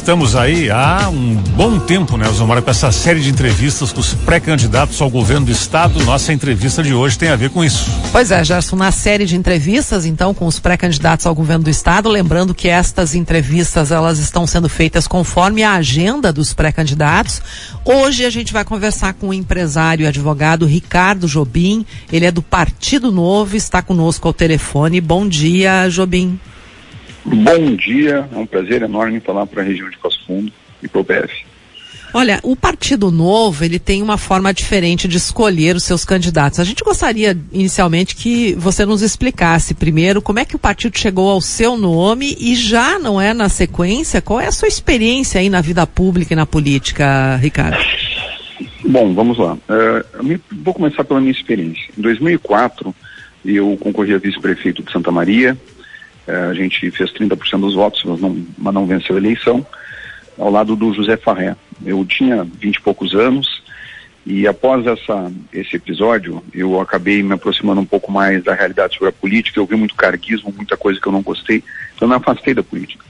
estamos aí há um bom tempo, né, Zomara, com essa série de entrevistas com os pré-candidatos ao governo do estado. Nossa entrevista de hoje tem a ver com isso. Pois é, Gerson, na série de entrevistas, então, com os pré-candidatos ao governo do estado, lembrando que estas entrevistas, elas estão sendo feitas conforme a agenda dos pré-candidatos. Hoje a gente vai conversar com o empresário e advogado Ricardo Jobim. Ele é do Partido Novo, está conosco ao telefone. Bom dia, Jobim. Bom dia, é um prazer enorme falar para a região de Passo Fundo e para o PF. Olha, o Partido Novo, ele tem uma forma diferente de escolher os seus candidatos. A gente gostaria, inicialmente, que você nos explicasse primeiro como é que o partido chegou ao seu nome e já, não é, na sequência, qual é a sua experiência aí na vida pública e na política, Ricardo? Bom, vamos lá. Uh, vou começar pela minha experiência. Em 2004, eu concorri a vice-prefeito de Santa Maria, a gente fez 30% dos votos, mas não, mas não venceu a eleição, ao lado do José Farré. Eu tinha vinte e poucos anos e após essa, esse episódio, eu acabei me aproximando um pouco mais da realidade sobre a política. Eu vi muito carguismo, muita coisa que eu não gostei, então eu me afastei da política.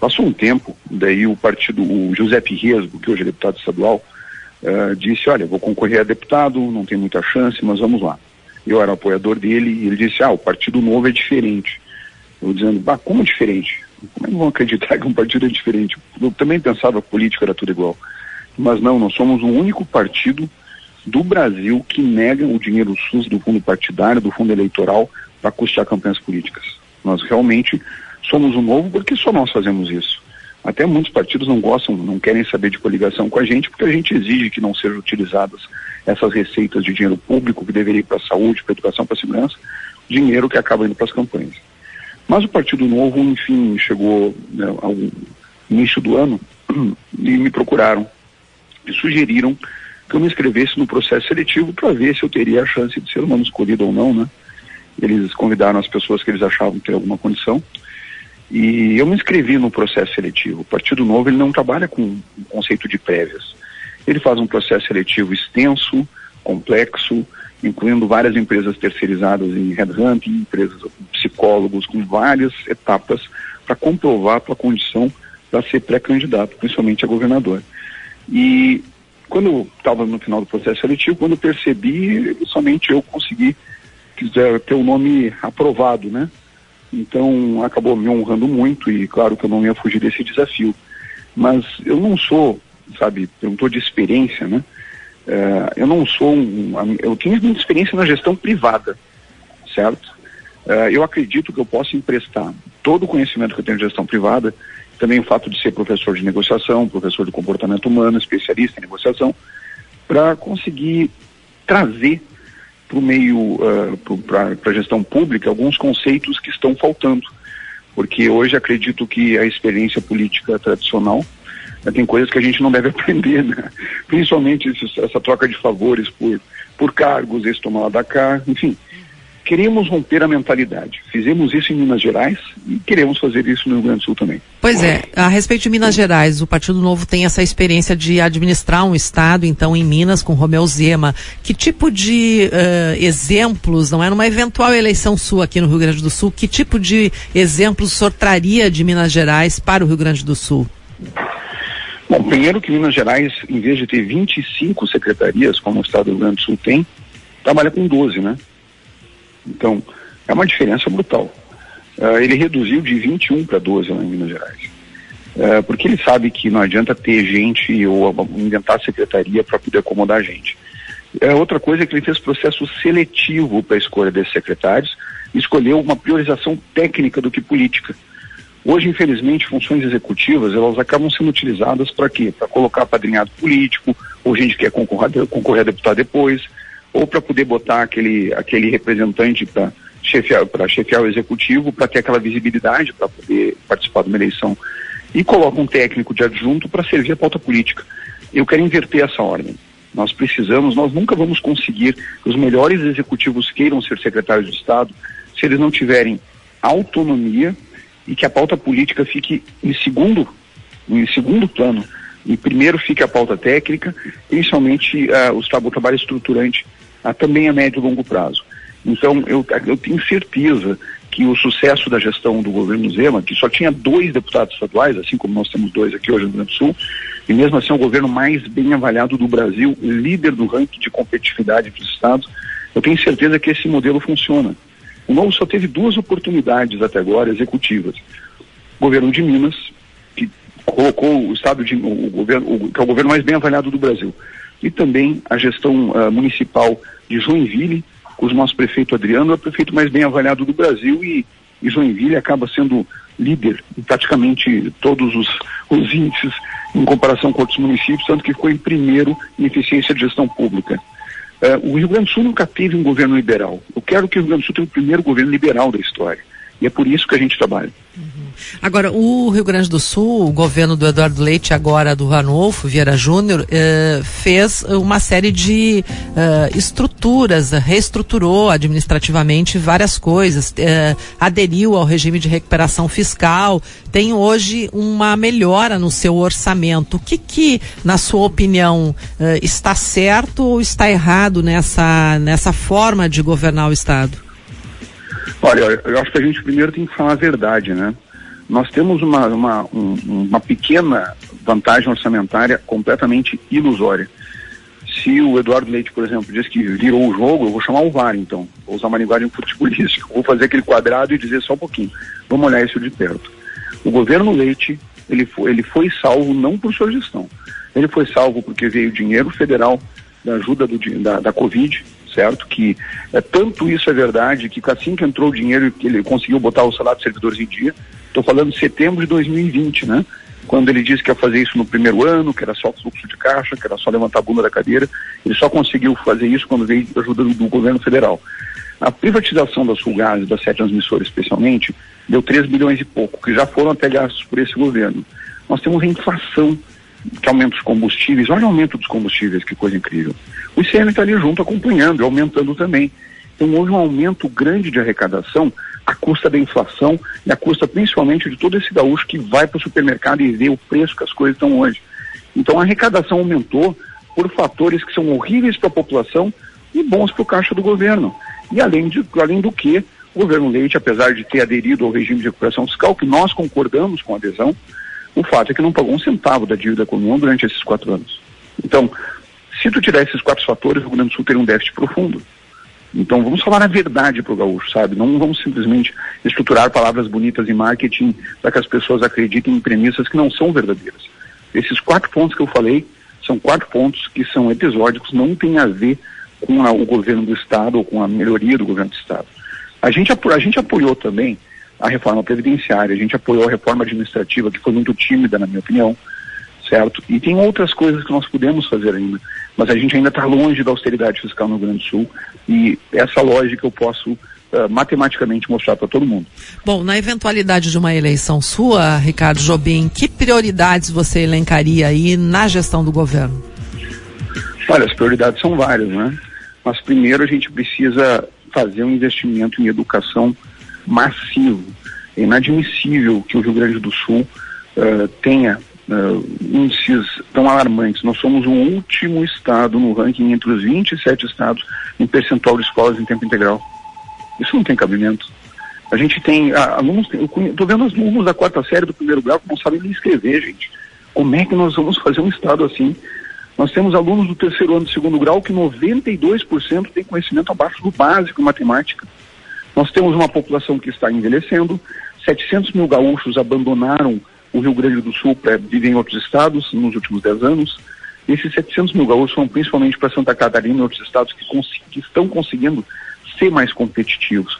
Passou um tempo, daí o partido, o José Riesgo, que hoje é deputado estadual, uh, disse: Olha, vou concorrer a deputado, não tem muita chance, mas vamos lá. Eu era apoiador dele e ele disse: Ah, o Partido Novo é diferente. Eu dizendo, bah, como é diferente? Como é que vão acreditar que um partido é diferente? Eu também pensava que política era tudo igual. Mas não, nós somos o único partido do Brasil que nega o dinheiro SUS do fundo partidário, do fundo eleitoral, para custear campanhas políticas. Nós realmente somos o novo porque só nós fazemos isso. Até muitos partidos não gostam, não querem saber de coligação com a gente, porque a gente exige que não sejam utilizadas essas receitas de dinheiro público que deveria ir para a saúde, para a educação, para a segurança, dinheiro que acaba indo para as campanhas. Mas o Partido Novo, enfim, chegou né, ao início do ano e me procuraram e sugeriram que eu me inscrevesse no processo seletivo para ver se eu teria a chance de ser o nome escolhido ou não, né? Eles convidaram as pessoas que eles achavam ter alguma condição e eu me inscrevi no processo seletivo. O Partido Novo ele não trabalha com o conceito de prévias. Ele faz um processo seletivo extenso, complexo, incluindo várias empresas terceirizadas em headhunting, empresas psicólogos com várias etapas para comprovar a tua condição para ser pré-candidato, principalmente a governador. E quando eu estava no final do processo seletivo, quando eu percebi, somente eu consegui ter o nome aprovado, né? Então acabou me honrando muito e claro que eu não ia fugir desse desafio. Mas eu não sou, sabe, perguntou de experiência, né? Uh, eu não sou um, eu tenho muita experiência na gestão privada, certo? Uh, eu acredito que eu posso emprestar todo o conhecimento que eu tenho de gestão privada, também o fato de ser professor de negociação, professor de comportamento humano, especialista em negociação, para conseguir trazer para o meio, uh, para a gestão pública, alguns conceitos que estão faltando. Porque hoje acredito que a experiência política tradicional tem coisas que a gente não deve aprender, né? Principalmente essa troca de favores por, por cargos, esse tomar lá da cá, enfim. Queremos romper a mentalidade. Fizemos isso em Minas Gerais e queremos fazer isso no Rio Grande do Sul também. Pois é, a respeito de Minas Gerais, o Partido Novo tem essa experiência de administrar um estado, então, em Minas, com Romeu Zema. Que tipo de uh, exemplos, não é? Numa eventual eleição sua aqui no Rio Grande do Sul, que tipo de exemplos o senhor traria de Minas Gerais para o Rio Grande do Sul? Bom, primeiro que Minas Gerais, em vez de ter 25 secretarias, como o Estado do Rio Grande do Sul tem, trabalha com 12, né? Então, é uma diferença brutal. Uh, ele reduziu de 21 para 12 lá em Minas Gerais. Uh, porque ele sabe que não adianta ter gente ou inventar secretaria para poder acomodar gente. Uh, outra coisa é que ele fez processo seletivo para a escolha desses secretários, escolheu uma priorização técnica do que política. Hoje, infelizmente, funções executivas, elas acabam sendo utilizadas para quê? Para colocar padrinhado político, ou gente que quer concorrer, concorrer a deputado depois, ou para poder botar aquele, aquele representante para chefiar, chefiar o executivo, para ter aquela visibilidade, para poder participar de uma eleição. E coloca um técnico de adjunto para servir a pauta política. Eu quero inverter essa ordem. Nós precisamos, nós nunca vamos conseguir que os melhores executivos queiram ser secretários de Estado se eles não tiverem autonomia e que a pauta política fique em segundo, em segundo plano. E primeiro fique a pauta técnica, principalmente uh, o trabalho estruturante, uh, também a médio e longo prazo. Então, eu, eu tenho certeza que o sucesso da gestão do governo Zema, que só tinha dois deputados estaduais, assim como nós temos dois aqui hoje no Rio Grande do Sul, e mesmo assim é o governo mais bem avaliado do Brasil, líder do ranking de competitividade dos estados, eu tenho certeza que esse modelo funciona. O Novo só teve duas oportunidades até agora executivas. O governo de Minas, que colocou o estado de o governo, o, que é o governo mais bem avaliado do Brasil, e também a gestão uh, municipal de Joinville, cujo nosso prefeito Adriano é o prefeito mais bem avaliado do Brasil e, e Joinville acaba sendo líder em praticamente todos os, os índices em comparação com outros municípios, tanto que ficou em primeiro em eficiência de gestão pública. Uh, o Rio Grande do Sul nunca teve um governo liberal. Quero que o Rio Grande do Sul tenha o primeiro governo liberal da história. E é por isso que a gente trabalha. Uhum. Agora, o Rio Grande do Sul, o governo do Eduardo Leite, agora do Ranolfo Vieira Júnior, eh, fez uma série de eh, estruturas, reestruturou administrativamente várias coisas, eh, aderiu ao regime de recuperação fiscal, tem hoje uma melhora no seu orçamento. O que, que na sua opinião, eh, está certo ou está errado nessa, nessa forma de governar o Estado? Olha, eu acho que a gente primeiro tem que falar a verdade, né? Nós temos uma, uma, um, uma pequena vantagem orçamentária completamente ilusória. Se o Eduardo Leite, por exemplo, diz que virou o jogo, eu vou chamar o VAR, então. Vou usar uma linguagem futebolística. Vou fazer aquele quadrado e dizer só um pouquinho. Vamos olhar isso de perto. O governo Leite, ele foi, ele foi salvo não por sua gestão. Ele foi salvo porque veio dinheiro federal da ajuda do, da, da Covid, certo? Que é, tanto isso é verdade que assim que entrou o dinheiro, ele conseguiu botar o salário dos servidores em dia. Estou falando de setembro de 2020, né? Quando ele disse que ia fazer isso no primeiro ano, que era só fluxo de caixa, que era só levantar a bunda da cadeira, ele só conseguiu fazer isso quando veio ajuda do, do governo federal. A privatização das Sulgás, das sete transmissoras especialmente, deu 3 bilhões e pouco, que já foram até gastos por esse governo. Nós temos a inflação que aumenta os combustíveis, olha o aumento dos combustíveis, que coisa incrível. O ICM está ali junto acompanhando, aumentando também. Então houve um aumento grande de arrecadação à custa da inflação e à custa principalmente de todo esse gaúcho que vai para o supermercado e vê o preço que as coisas estão hoje. Então a arrecadação aumentou por fatores que são horríveis para a população e bons para o caixa do governo. E além, de, além do que, o governo Leite, apesar de ter aderido ao regime de recuperação fiscal, que nós concordamos com a adesão, o fato é que não pagou um centavo da dívida com a União durante esses quatro anos. Então, se tu tirar esses quatro fatores, o Rio Grande do Sul teria um déficit profundo. Então vamos falar a verdade para o gaúcho, sabe? Não vamos simplesmente estruturar palavras bonitas em marketing para que as pessoas acreditem em premissas que não são verdadeiras. Esses quatro pontos que eu falei são quatro pontos que são episódicos, não tem a ver com a, o governo do Estado ou com a melhoria do governo do Estado. A gente, a gente apoiou também a reforma previdenciária, a gente apoiou a reforma administrativa, que foi muito tímida, na minha opinião, certo? E tem outras coisas que nós podemos fazer ainda, mas a gente ainda está longe da austeridade fiscal no Rio Grande do Sul e essa lógica eu posso uh, matematicamente mostrar para todo mundo. Bom, na eventualidade de uma eleição sua, Ricardo Jobim, que prioridades você elencaria aí na gestão do governo? Olha, as prioridades são várias, né? Mas primeiro a gente precisa fazer um investimento em educação massivo. É inadmissível que o Rio Grande do Sul uh, tenha uh, índices tão alarmantes. Nós somos o último estado no ranking entre os 27 estados em percentual de escolas em tempo integral. Isso não tem cabimento. A gente tem uh, alunos, estou vendo os alunos da quarta série do primeiro grau que não sabem nem escrever, gente. Como é que nós vamos fazer um estado assim? Nós temos alunos do terceiro ano do segundo grau que 92% têm conhecimento abaixo do básico em matemática. Nós temos uma população que está envelhecendo, 700 mil gaúchos abandonaram o Rio Grande do Sul para viver em outros estados nos últimos 10 anos. Esses 700 mil gaúchos são principalmente para Santa Catarina e outros estados que, que, estão conseguindo ser mais competitivos.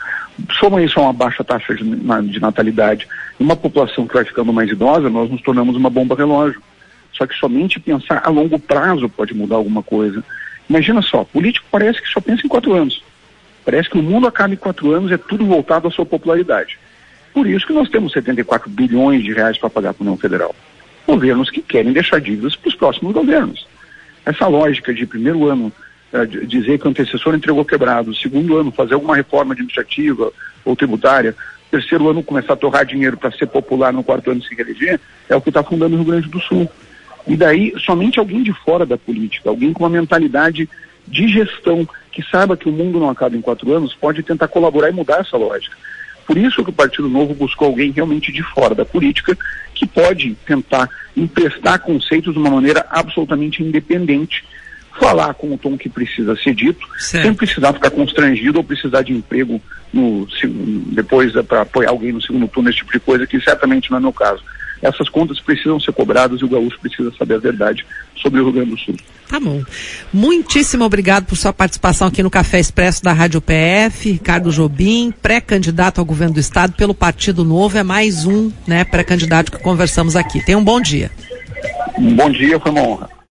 Soma isso a uma baixa taxa de, de natalidade e uma população que vai ficando mais idosa, nós nos tornamos uma bomba relógio. Só que somente pensar a longo prazo pode mudar alguma coisa. Imagina só, político parece que só pensa em quatro anos. Parece que o mundo acaba em quatro anos, é tudo voltado à sua popularidade. Por isso que nós temos 74 bilhões de reais para pagar para a União Federal. Governos que querem deixar dívidas para os próximos governos. Essa lógica de primeiro ano uh, dizer que o antecessor entregou quebrado, segundo ano fazer alguma reforma administrativa ou tributária, terceiro ano começar a torrar dinheiro para ser popular no quarto ano se reeleger, é o que está fundando o Rio Grande do Sul. E daí, somente alguém de fora da política, alguém com uma mentalidade de gestão que saiba que o mundo não acaba em quatro anos, pode tentar colaborar e mudar essa lógica. Por isso que o Partido Novo buscou alguém realmente de fora da política que pode tentar emprestar conceitos de uma maneira absolutamente independente, falar com o tom que precisa ser dito, certo. sem precisar ficar constrangido ou precisar de emprego no, depois para apoiar alguém no segundo turno, esse tipo de coisa, que certamente não é meu caso essas contas precisam ser cobradas e o gaúcho precisa saber a verdade sobre o Rio Grande do Sul. Tá bom. Muitíssimo obrigado por sua participação aqui no Café Expresso da Rádio PF. Ricardo Jobim, pré-candidato ao governo do estado pelo Partido Novo, é mais um, né, pré-candidato que conversamos aqui. Tenha um bom dia. Um bom dia, foi uma honra.